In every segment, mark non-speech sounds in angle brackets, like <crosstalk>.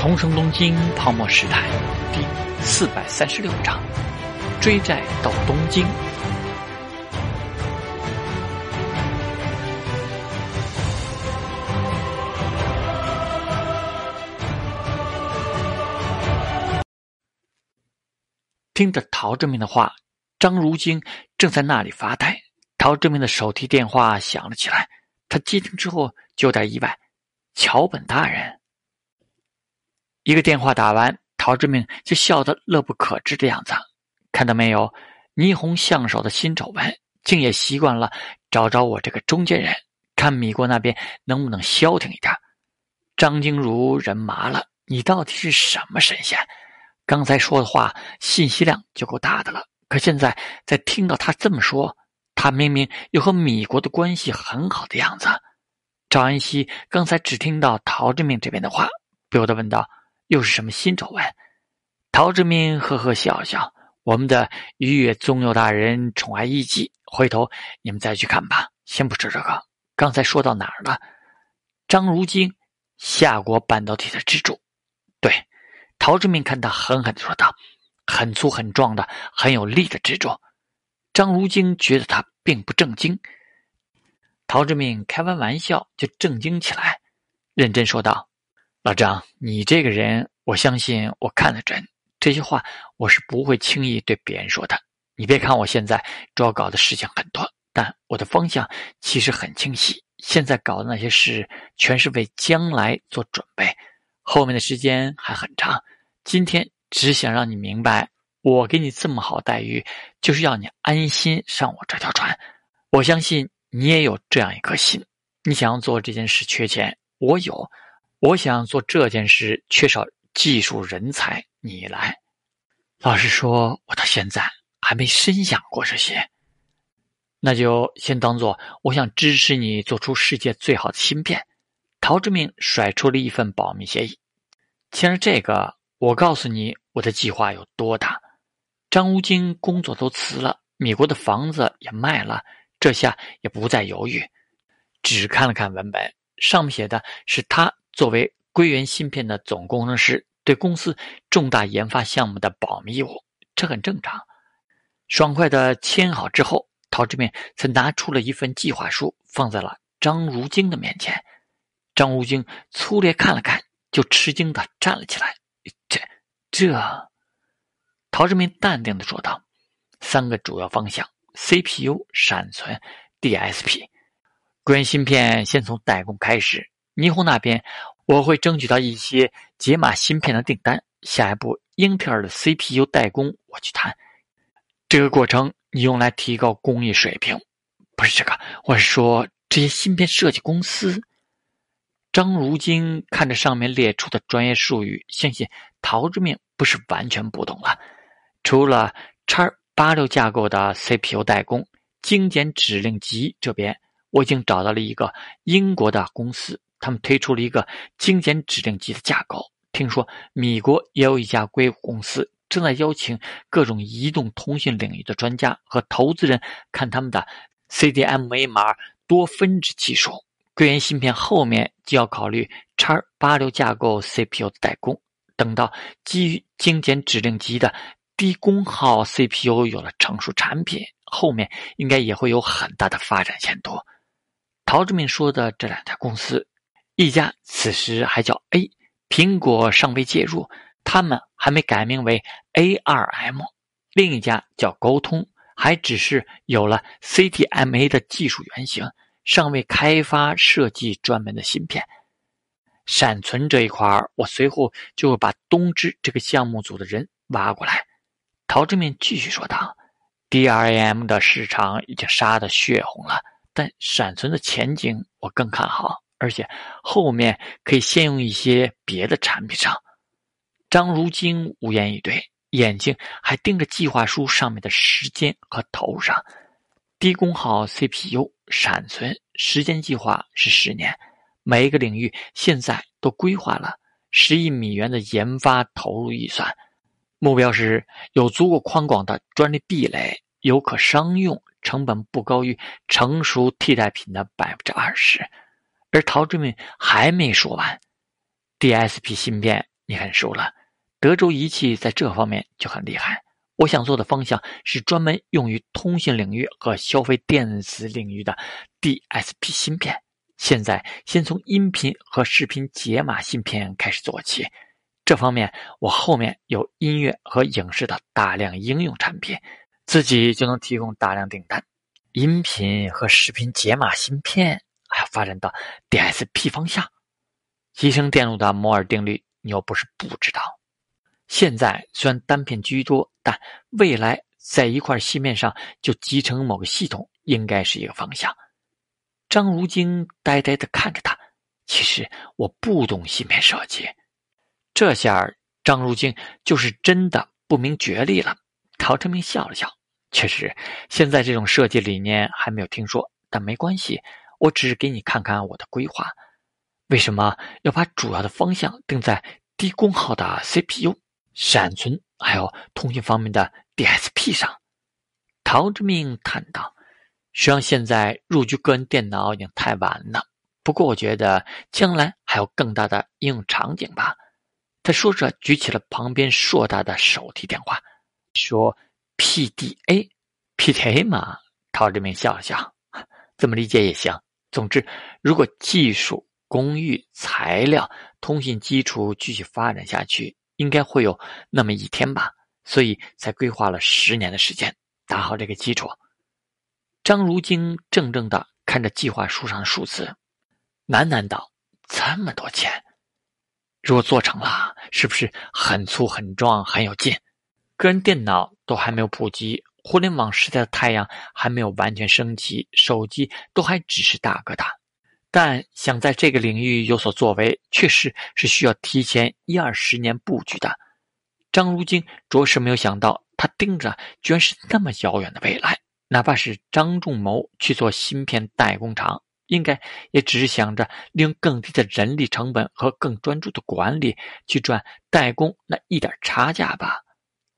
重生东京泡沫时代第四百三十六章：追债到东京。听着陶志明的话，张如京正在那里发呆。陶志明的手提电话响了起来，他接听之后就有点意外：“桥本大人。”一个电话打完，陶志明就笑得乐不可支的样子。看到没有，霓虹相守的新丑闻，竟也习惯了找找我这个中间人，看米国那边能不能消停一点。张静茹人麻了，你到底是什么神仙？刚才说的话信息量就够大的了，可现在再听到他这么说，他明明又和米国的关系很好的样子。赵安熙刚才只听到陶志明这边的话，不由得问道。又是什么新丑闻？陶志明呵呵笑笑：“我们的愉悦宗佑大人宠爱艺伎，回头你们再去看吧。先不说这个，刚才说到哪儿了？张如京，夏国半导体的支柱。对，陶志明看他狠狠的说道：“很粗很壮的，很有力的支柱。”张如京觉得他并不正经。陶志明开完玩笑就正经起来，认真说道。老张，你这个人，我相信我看得准。这些话我是不会轻易对别人说的。你别看我现在主要搞的事情很多，但我的方向其实很清晰。现在搞的那些事，全是为将来做准备，后面的时间还很长。今天只想让你明白，我给你这么好待遇，就是要你安心上我这条船。我相信你也有这样一颗心，你想要做这件事缺钱，我有。我想做这件事，缺少技术人才。你来，老实说，我到现在还没深想过这些。那就先当做我想支持你做出世界最好的芯片。陶志明甩出了一份保密协议，签了这个，我告诉你我的计划有多大。张无京工作都辞了，米国的房子也卖了，这下也不再犹豫，只看了看文本，上面写的是他。作为硅源芯片的总工程师，对公司重大研发项目的保密义务，这很正常。爽快的签好之后，陶志明才拿出了一份计划书，放在了张如京的面前。张如京粗略看了看，就吃惊的站了起来。这这，陶志明淡定的说道：“三个主要方向：CPU、闪存、DSP。硅源芯片先从代工开始。”霓虹那边，我会争取到一些解码芯片的订单。下一步，英特尔的 CPU 代工，我去谈。这个过程你用来提高工艺水平，不是这个，我是说这些芯片设计公司。张如京看着上面列出的专业术语，相信陶志明不是完全不懂了。除了叉八六架构的 CPU 代工，精简指令集这边，我已经找到了一个英国的公司。他们推出了一个精简指令集的架构。听说米国也有一家硅谷公司正在邀请各种移动通信领域的专家和投资人看他们的 CDMA 码多分支技术。硅源芯片后面就要考虑叉八六架构 CPU 的代工。等到基于精简指令集的低功耗 CPU 有了成熟产品，后面应该也会有很大的发展前途。陶志明说的这两家公司。一家此时还叫 A，苹果尚未介入，他们还没改名为 ARM。另一家叫高通，还只是有了 CDMA 的技术原型，尚未开发设计专门的芯片。闪存这一块我随后就会把东芝这个项目组的人挖过来。陶志明继续说道：“DRAM 的市场已经杀得血红了，但闪存的前景我更看好。”而且后面可以先用一些别的产品上。张如京无言以对，眼睛还盯着计划书上面的时间和头上。低功耗 CPU 闪存时间计划是十年，每一个领域现在都规划了十亿美元的研发投入预算，目标是有足够宽广的专利壁垒，有可商用，成本不高于成熟替代品的百分之二十。而陶志敏还没说完，DSP 芯片你很熟了，德州仪器在这方面就很厉害。我想做的方向是专门用于通信领域和消费电子领域的 DSP 芯片。现在先从音频和视频解码芯片开始做起。这方面我后面有音乐和影视的大量应用产品，自己就能提供大量订单。音频和视频解码芯片还要发展到 DSP 方向。集成电路的摩尔定律，你又不是不知道。现在虽然单片居多，但未来在一块芯片上就集成某个系统，应该是一个方向。张如晶呆呆的看着他。其实我不懂芯片设计。这下张如晶就是真的不明觉厉了。陶成明笑了笑，确实，现在这种设计理念还没有听说，但没关系，我只是给你看看我的规划。为什么要把主要的方向定在低功耗的 CPU？闪存还有通讯方面的 DSP 上，陶之明叹道：“实际上，现在入局个人电脑已经太晚了。不过，我觉得将来还有更大的应用场景吧。”他说着，举起了旁边硕大的手提电话，说：“PDA，PDA 嘛。”陶之明笑了笑：“ <laughs> 这么理解也行。总之，如果技术、工艺、材料、通信基础继续发展下去。”应该会有那么一天吧，所以才规划了十年的时间打好这个基础。张如晶怔怔的看着计划书上的数字，喃喃道：“这么多钱，如果做成了，是不是很粗很壮很有劲？个人电脑都还没有普及，互联网时代的太阳还没有完全升起，手机都还只是大哥大。”但想在这个领域有所作为，确实是需要提前一二十年布局的。张如晶着实没有想到，他盯着居然是那么遥远的未来。哪怕是张仲谋去做芯片代工厂，应该也只是想着利用更低的人力成本和更专注的管理去赚代工那一点差价吧。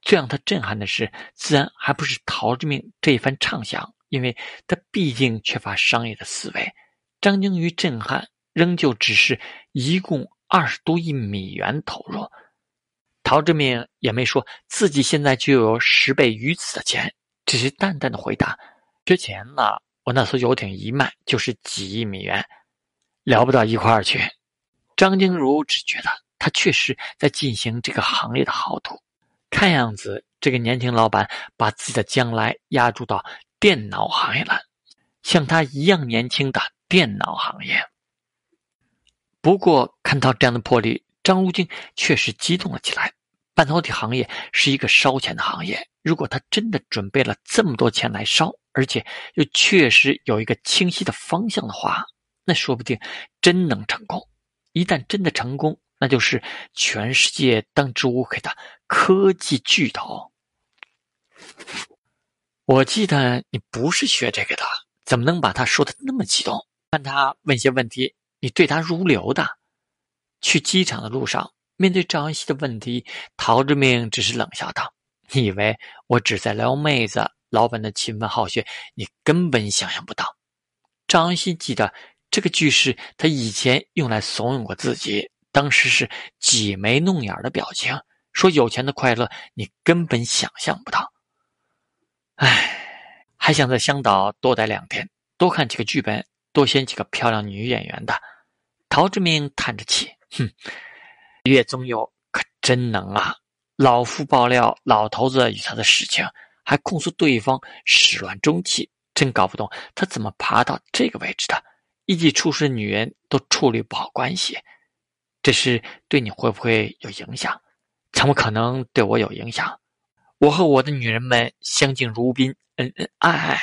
最让他震撼的是，自然还不是陶之命这一番畅想，因为他毕竟缺乏商业的思维。张鲸鱼震撼，仍旧只是一共二十多亿美元投入。陶志明也没说自己现在就有十倍于此的钱，只是淡淡的回答：“缺钱了，我那艘游艇一卖就是几亿美元，聊不到一块儿去。”张静茹只觉得他确实在进行这个行业的豪赌。看样子，这个年轻老板把自己的将来押注到电脑行业了。像他一样年轻的。电脑行业。不过看到这样的魄力，张如晶确实激动了起来。半导体行业是一个烧钱的行业，如果他真的准备了这么多钱来烧，而且又确实有一个清晰的方向的话，那说不定真能成功。一旦真的成功，那就是全世界当之无愧的科技巨头。我记得你不是学这个的，怎么能把他说的那么激动？看他问些问题，你对答如流的。去机场的路上，面对赵安熙的问题，陶志明只是冷笑道：“你以为我只在撩妹子？老板的勤奋好学，你根本想象不到。”张安熙记得这个句式，他以前用来怂恿过自己，当时是挤眉弄眼的表情，说有钱的快乐你根本想象不到。唉，还想在香岛多待两天，多看几个剧本。多选几个漂亮女演员的，陶志明叹着气，哼，岳宗友可真能啊！老夫爆料，老头子与他的事情，还控诉对方始乱终弃，真搞不懂他怎么爬到这个位置的。一级出事的女人都处理不好关系，这事对你会不会有影响？怎么可能对我有影响？我和我的女人们相敬如宾，恩恩爱爱。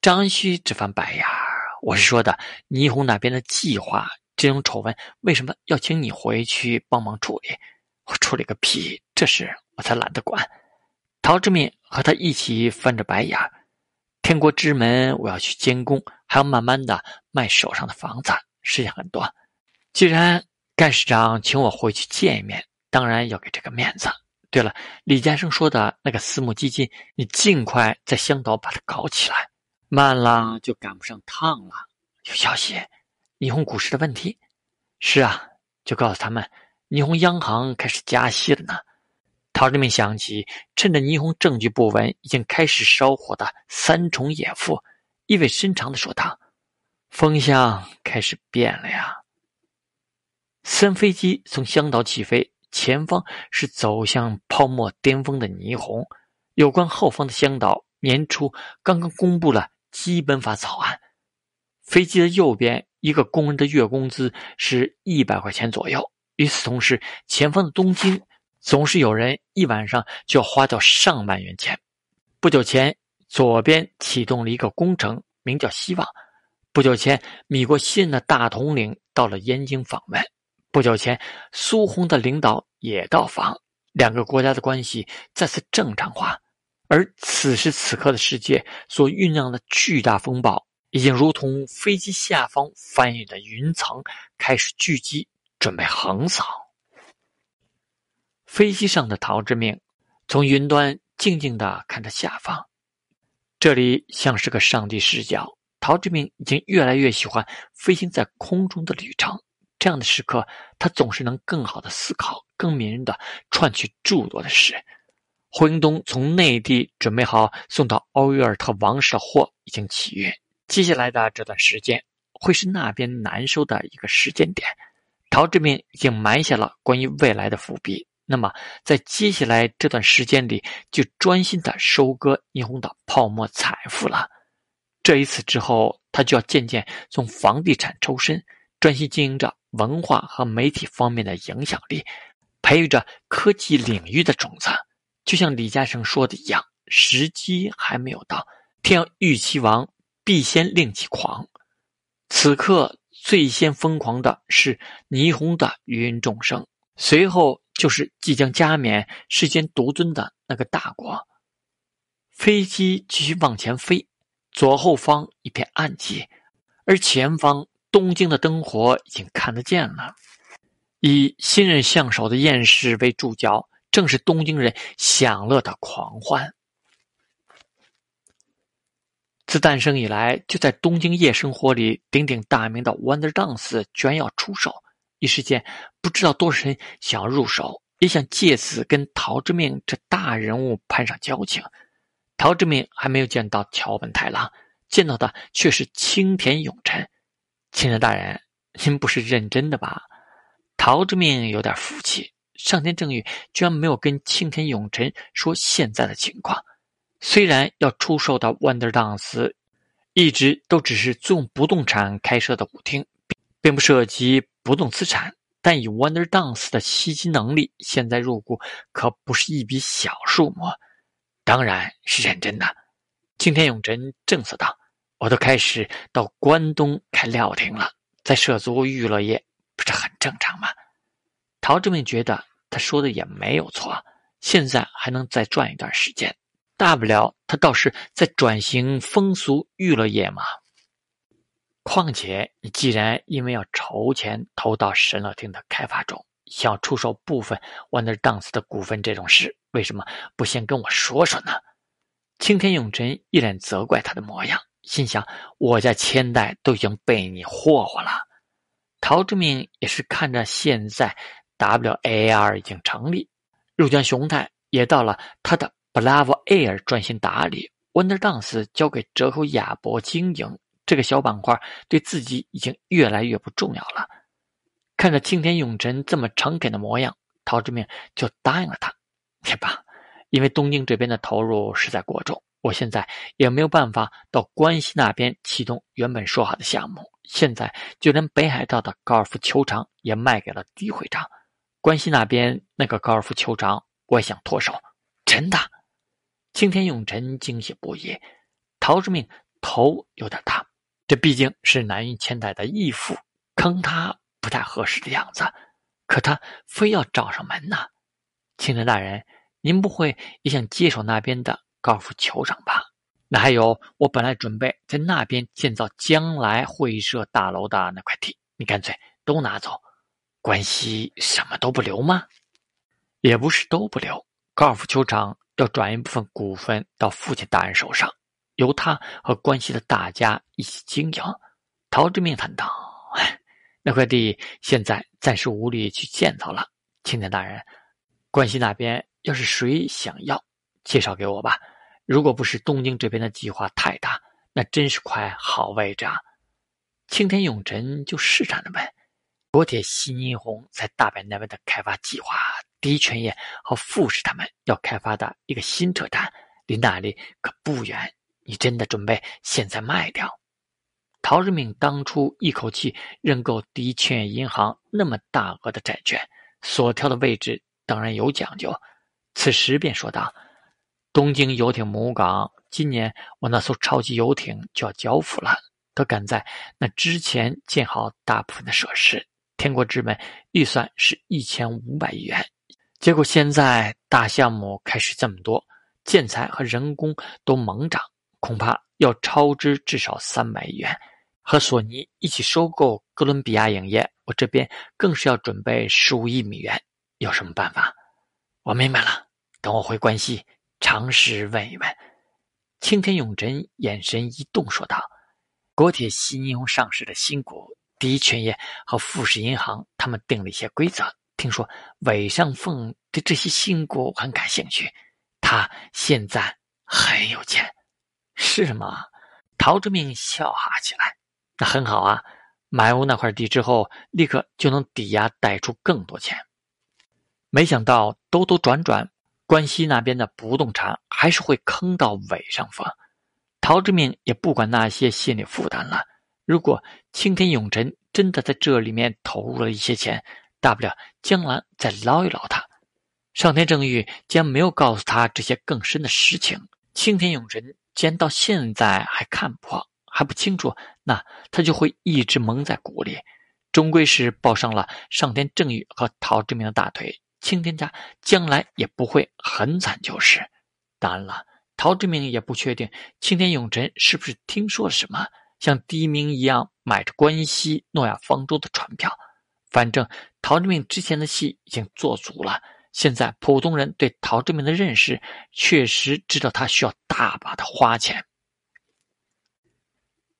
张旭这番白眼儿。我是说的，霓虹那边的计划，这种丑闻为什么要请你回去帮忙处理？我处理个屁！这事我才懒得管。陶志敏和他一起翻着白眼儿。天国之门，我要去监工，还要慢慢的卖手上的房子，事情很多。既然干事长请我回去见一面，当然要给这个面子。对了，李家生说的那个私募基金，你尽快在香岛把它搞起来。慢了就赶不上趟了。有消息，霓虹股市的问题。是啊，就告诉他们，霓虹央行开始加息了呢。陶志明想起，趁着霓虹证据不稳，已经开始烧火的三重野夫，意味深长的说道：“风向开始变了呀。”三飞机从香岛起飞，前方是走向泡沫巅峰的霓虹。有关后方的香岛，年初刚刚公布了基本法草案。飞机的右边，一个工人的月工资是一百块钱左右。与此同时，前方的东京，总是有人一晚上就要花掉上万元钱。不久前，左边启动了一个工程，名叫“希望”。不久前，米国新的大统领到了燕京访问。不久前，苏红的领导也到访，两个国家的关系再次正常化。而此时此刻的世界所酝酿的巨大风暴，已经如同飞机下方翻涌的云层，开始聚集，准备横扫。飞机上的陶之命从云端静静的看着下方，这里像是个上帝视角。陶之命已经越来越喜欢飞行在空中的旅程。这样的时刻，他总是能更好的思考，更敏锐的串起诸多的事。霍英东从内地准备好送到奥约尔特王室的货已经起运，接下来的这段时间会是那边难收的一个时间点。陶志明已经埋下了关于未来的伏笔，那么在接下来这段时间里，就专心的收割霓虹岛泡沫财富了。这一次之后，他就要渐渐从房地产抽身，专心经营着。文化和媒体方面的影响力，培育着科技领域的种子。就像李嘉诚说的一样，时机还没有到，天要育其王，必先令其狂。此刻最先疯狂的是霓虹的芸芸众生，随后就是即将加冕世间独尊的那个大国。飞机继续往前飞，左后方一片暗寂，而前方。东京的灯火已经看得见了，以新任相首的燕氏为主角，正是东京人享乐的狂欢。自诞生以来，就在东京夜生活里鼎鼎大名的 Wonder Dance 居然要出手，一时间不知道多少人想要入手，也想借此跟陶之命这大人物攀上交情。陶之命还没有见到桥本太郎，见到的却是青田永臣。青天大人，您不是认真的吧？陶之命有点福气，上天正欲居然没有跟青田永臣说现在的情况。虽然要出售的 Wonder Dance 一直都只是租用不动产开设的舞厅，并不涉及不动资产，但以 Wonder Dance 的吸金能力，现在入股可不是一笔小数目。当然是认真的。青田永臣正色道。我都开始到关东开料亭了，在涉足娱乐业，不是很正常吗？陶志明觉得他说的也没有错，现在还能再赚一段时间，大不了他倒是在转型风俗娱乐业嘛。况且你既然因为要筹钱投到神乐厅的开发中，想出售部分 Wonder Dance 的股份这种事，为什么不先跟我说说呢？青天永臣一脸责怪他的模样。心想：我家千代都已经被你霍霍了。陶之命也是看着现在 WAR 已经成立，入江雄太也到了他的 Bravo Air 专心打理，Wonder Dance 交给折口亚博经营，这个小板块对自己已经越来越不重要了。看着青田永臣这么诚恳的模样，陶之命就答应了他。<laughs> 也罢，因为东京这边的投入实在过重。我现在也没有办法到关西那边启动原本说好的项目。现在就连北海道的高尔夫球场也卖给了低会长。关西那边那个高尔夫球场，我也想脱手。真的？青田永臣惊喜不已。陶之命头有点大，这毕竟是南云千代的义父，坑他不太合适的样子。可他非要找上门呢。青田大人，您不会也想接手那边的？高尔夫球场吧，那还有我本来准备在那边建造将来会社大楼的那块地，你干脆都拿走，关系什么都不留吗？也不是都不留，高尔夫球场要转一部分股份到父亲大人手上，由他和关系的大家一起经营。陶之命叹道：“那块地现在暂时无力去建造了，青天大人，关西那边要是谁想要，介绍给我吧。如果不是东京这边的计划太大，那真是块好位置啊。青田永臣就试探的问：“国铁西霓虹在大阪那边的开发计划，第一泉业和富士他们要开发的一个新车站，离那里可不远。你真的准备现在卖掉？”陶日明当初一口气认购第一泉业银行那么大额的债券，所挑的位置当然有讲究。此时便说道：“东京游艇母港，今年我那艘超级游艇就要交付了，都赶在那之前建好大部分的设施。天国之门预算是一千五百亿元，结果现在大项目开始这么多，建材和人工都猛涨，恐怕要超支至少三百亿元。”和索尼一起收购哥伦比亚影业，我这边更是要准备十五亿美元，有什么办法？我明白了，等我回关西，尝试问一问。青天永贞眼神一动，说道：“国铁西霓虹上市的新股，第一泉业和富士银行他们定了一些规则。听说韦尚凤对这些新股很感兴趣，他现在很有钱，是吗？”陶志明笑哈起来。那很好啊，买屋那块地之后，立刻就能抵押贷出更多钱。没想到兜兜转转，关西那边的不动产还是会坑到尾上方。陶志明也不管那些心理负担了。如果青天永臣真的在这里面投入了一些钱，大不了江兰再捞一捞他。上天正玉既然没有告诉他这些更深的实情，青天永臣既然到现在还看破。还不清楚，那他就会一直蒙在鼓里，终归是抱上了上天正欲和陶志明的大腿，青天家将来也不会很惨就是。当然了，陶志明也不确定青天永臣是不是听说了什么，像第一名一样买着关西诺亚方舟的船票。反正陶志明之前的戏已经做足了，现在普通人对陶志明的认识确实知道他需要大把的花钱。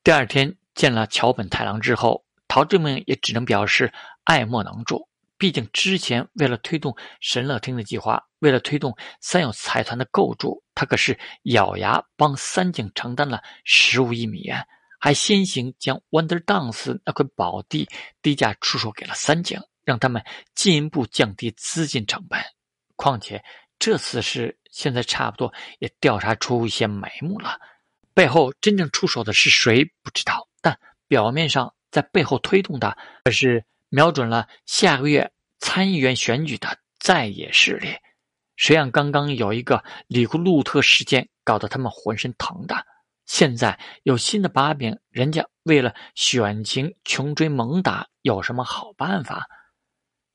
第二天见了桥本太郎之后，陶志明也只能表示爱莫能助。毕竟之前为了推动神乐厅的计划，为了推动三友财团的构筑，他可是咬牙帮三井承担了十五亿美元，还先行将 Wonder Dance 那块宝地低价出售给了三井，让他们进一步降低资金成本。况且这次是现在差不多也调查出一些眉目了。背后真正出手的是谁不知道，但表面上在背后推动的可是瞄准了下个月参议员选举的在野势力。谁让刚刚有一个里库路特事件搞得他们浑身疼的，现在有新的把柄，人家为了选情穷追猛打，有什么好办法？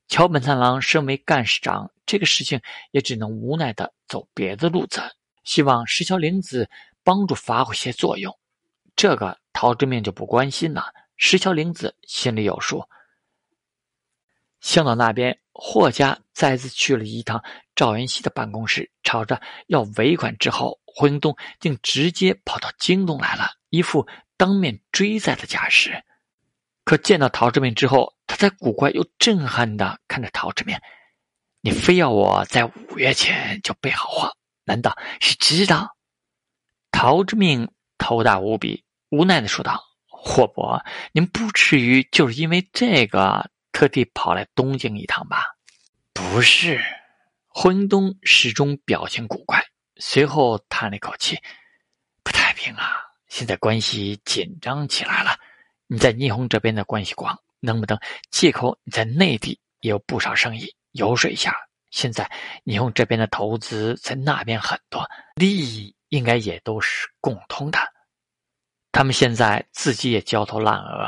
桥本三郎身为干事长，这个事情也只能无奈的走别的路子，希望石桥玲子。帮助发挥些作用，这个陶之命就不关心了。石桥玲子心里有数。香港那边，霍家再次去了一趟赵元熙的办公室，吵着要尾款。之后，霍英东竟直接跑到京东来了，一副当面追债的架势。可见到陶之命之后，他才古怪又震撼的看着陶之命：“你非要我在五月前就备好货，难道是知道？”陶之命头大无比，无奈的说道：“霍伯，您不至于就是因为这个特地跑来东京一趟吧？”“不是。”霍英东始终表情古怪，随后叹了一口气：“不太平啊，现在关系紧张起来了。你在霓虹这边的关系广，能不能借口你在内地也有不少生意，游说一下？现在霓虹这边的投资在那边很多，利益。”应该也都是共通的。他们现在自己也焦头烂额。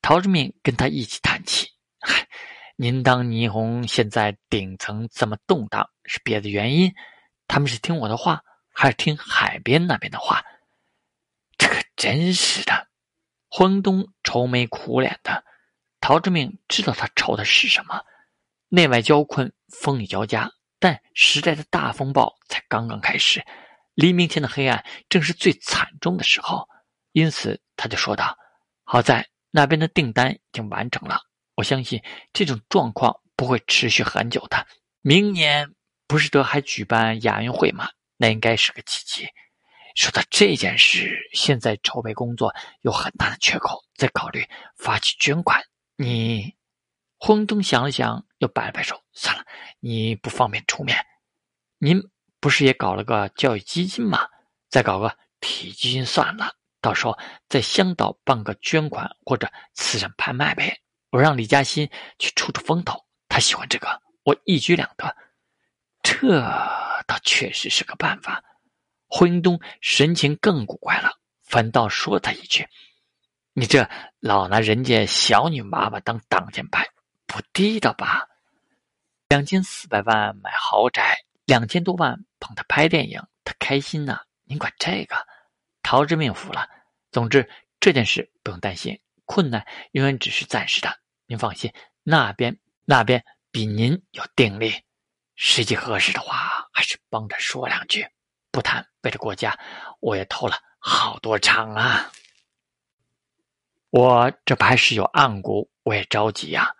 陶志明跟他一起叹气：“嗨您当霓虹现在顶层这么动荡，是别的原因？他们是听我的话，还是听海边那边的话？”这可真是的。昏东愁眉苦脸的。陶志明知道他愁的是什么。内外交困，风雨交加，但时代的大风暴才刚刚开始。黎明前的黑暗正是最惨重的时候，因此他就说道：“好在那边的订单已经完成了，我相信这种状况不会持续很久的。明年不是得还举办亚运会吗？那应该是个契机。说到这件事，现在筹备工作有很大的缺口，在考虑发起捐款。你，轰东想了想，又摆了摆手，算了，你不方便出面。您不是也搞了个教育基金吗？再搞个体基金算了，到时候在香岛办个捐款或者慈善拍卖呗。我让李嘉欣去出出风头，他喜欢这个，我一举两得。这倒确实是个办法。霍英东神情更古怪了，反倒说他一句：“你这老拿人家小女娃娃当挡箭牌，不地道吧？”两千四百万买豪宅，两千多万捧他拍电影，他开心呐。您管这个？陶之命服了。总之这件事不用担心，困难永远只是暂时的。您放心，那边那边比您有定力。时机合适的话，还是帮着说两句。不谈，为了国家，我也偷了好多场啊！我这不还是有暗股，我也着急呀。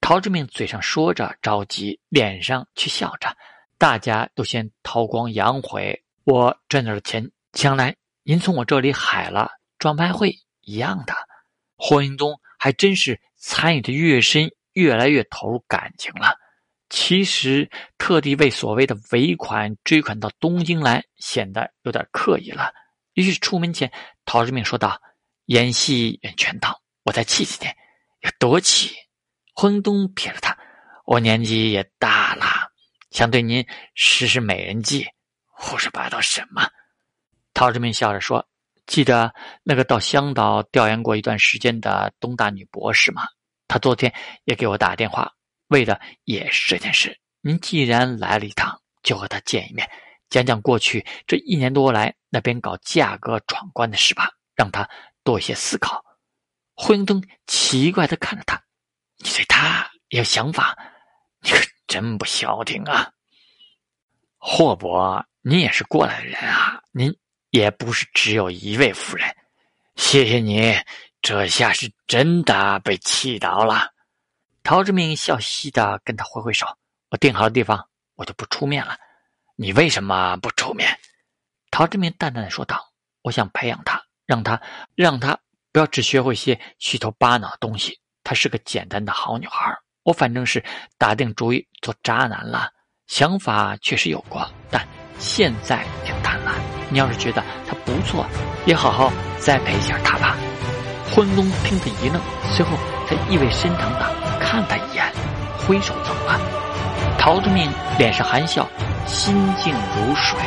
陶志明嘴上说着着急，脸上却笑着。大家都先韬光养晦，我赚到了钱，将来您从我这里海了，装拍会一样的。霍英东还真是参与的越深，越来越投入感情了。其实特地为所谓的尾款追款到东京来，显得有点刻意了。于是出门前，陶志明说道：“演戏演全套，我再气几天。”要多气？霍英东瞥了他：“我年纪也大了，想对您实施美人计。”胡说八道什么？陶志明笑着说：“记得那个到香岛调研过一段时间的东大女博士吗？她昨天也给我打电话。”为的也是这件事。您既然来了一趟，就和她见一面，讲讲过去这一年多来那边搞价格闯关的事吧，让她多一些思考。霍英东奇怪的看着他：“你对他有想法？你可真不消停啊！”霍伯，您也是过来人啊，您也不是只有一位夫人。谢谢你，这下是真的被气到了。陶志明笑嘻嘻的跟他挥挥手：“我定好了地方，我就不出面了。你为什么不出面？”陶志明淡淡的说道：“我想培养他，让他让他不要只学会些虚头巴脑的东西。她是个简单的好女孩。我反正是打定主意做渣男了，想法确实有过，但现在挺淡了。你要是觉得他不错，也好好栽培一下他吧。”昏东听得一愣，随后他意味深长的看他一眼，挥手走了。陶志明脸上含笑，心静如水。